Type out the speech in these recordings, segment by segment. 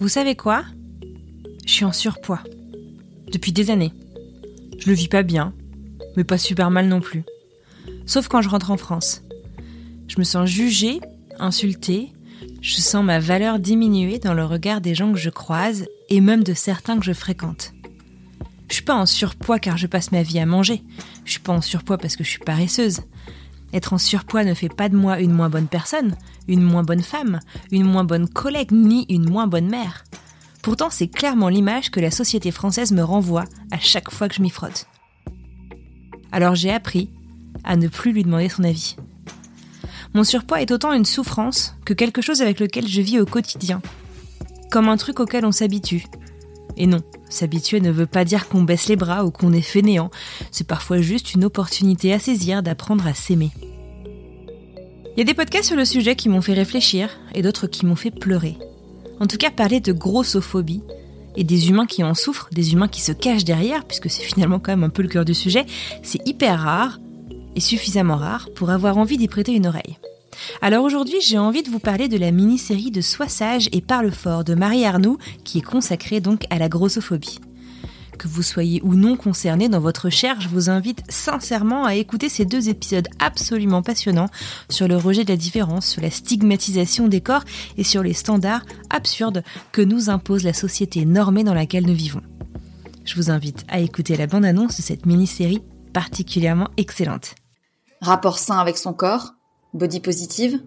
Vous savez quoi? Je suis en surpoids. Depuis des années. Je le vis pas bien, mais pas super mal non plus. Sauf quand je rentre en France. Je me sens jugée, insultée, je sens ma valeur diminuer dans le regard des gens que je croise et même de certains que je fréquente. Je suis pas en surpoids car je passe ma vie à manger. Je suis pas en surpoids parce que je suis paresseuse. Être en surpoids ne fait pas de moi une moins bonne personne, une moins bonne femme, une moins bonne collègue, ni une moins bonne mère. Pourtant, c'est clairement l'image que la société française me renvoie à chaque fois que je m'y frotte. Alors j'ai appris à ne plus lui demander son avis. Mon surpoids est autant une souffrance que quelque chose avec lequel je vis au quotidien. Comme un truc auquel on s'habitue. Et non, s'habituer ne veut pas dire qu'on baisse les bras ou qu'on est fainéant, c'est parfois juste une opportunité à saisir d'apprendre à s'aimer. Il y a des podcasts sur le sujet qui m'ont fait réfléchir et d'autres qui m'ont fait pleurer. En tout cas, parler de grossophobie et des humains qui en souffrent, des humains qui se cachent derrière, puisque c'est finalement quand même un peu le cœur du sujet, c'est hyper rare et suffisamment rare pour avoir envie d'y prêter une oreille. Alors aujourd'hui, j'ai envie de vous parler de la mini-série de Sois sage et parle fort de Marie Arnoux, qui est consacrée donc à la grossophobie. Que vous soyez ou non concerné dans votre recherche, je vous invite sincèrement à écouter ces deux épisodes absolument passionnants sur le rejet de la différence, sur la stigmatisation des corps et sur les standards absurdes que nous impose la société normée dans laquelle nous vivons. Je vous invite à écouter la bande-annonce de cette mini-série particulièrement excellente. Rapport sain avec son corps, body positive,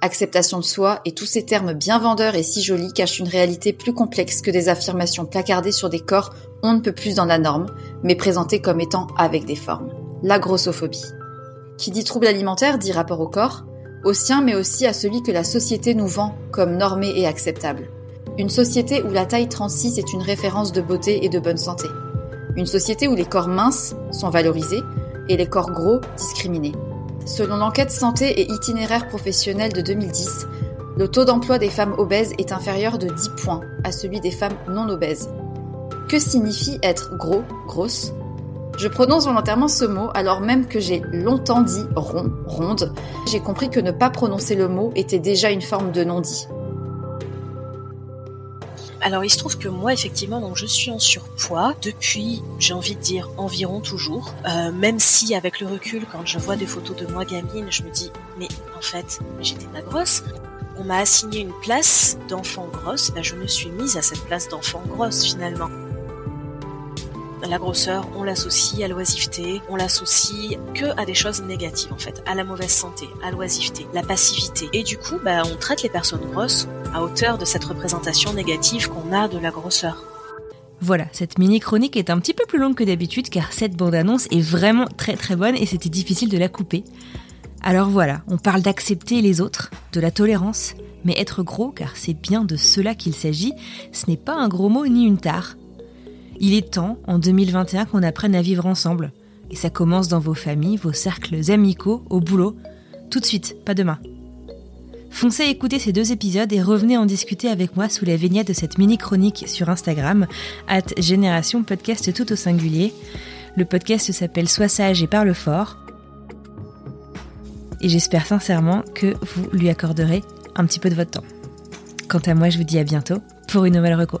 acceptation de soi et tous ces termes bien vendeurs et si jolis cachent une réalité plus complexe que des affirmations placardées sur des corps on ne peut plus dans la norme, mais présentées comme étant avec des formes. La grossophobie. Qui dit trouble alimentaire dit rapport au corps, au sien mais aussi à celui que la société nous vend comme normé et acceptable. Une société où la taille 36 est une référence de beauté et de bonne santé. Une société où les corps minces sont valorisés et les corps gros discriminés. Selon l'enquête santé et itinéraire professionnel de 2010, le taux d'emploi des femmes obèses est inférieur de 10 points à celui des femmes non obèses. Que signifie être gros, grosse? Je prononce volontairement ce mot alors même que j'ai longtemps dit rond, ronde. J'ai compris que ne pas prononcer le mot était déjà une forme de non-dit. Alors il se trouve que moi effectivement donc je suis en surpoids depuis j'ai envie de dire environ toujours. Euh, même si avec le recul quand je vois des photos de moi gamine je me dis mais en fait j'étais pas grosse. On m'a assigné une place d'enfant grosse. Ben, je me suis mise à cette place d'enfant grosse finalement la grosseur, on l'associe à l'oisiveté, on l'associe que à des choses négatives en fait, à la mauvaise santé, à l'oisiveté, la passivité. Et du coup, bah, on traite les personnes grosses à hauteur de cette représentation négative qu'on a de la grosseur. Voilà, cette mini chronique est un petit peu plus longue que d'habitude car cette bande-annonce est vraiment très très bonne et c'était difficile de la couper. Alors voilà, on parle d'accepter les autres, de la tolérance, mais être gros, car c'est bien de cela qu'il s'agit, ce n'est pas un gros mot ni une tare. Il est temps, en 2021, qu'on apprenne à vivre ensemble. Et ça commence dans vos familles, vos cercles amicaux, au boulot. Tout de suite, pas demain. Foncez écouter ces deux épisodes et revenez en discuter avec moi sous la vignette de cette mini-chronique sur Instagram, at Podcast tout au singulier. Le podcast s'appelle Sois sage et parle fort. Et j'espère sincèrement que vous lui accorderez un petit peu de votre temps. Quant à moi, je vous dis à bientôt pour une nouvelle reco.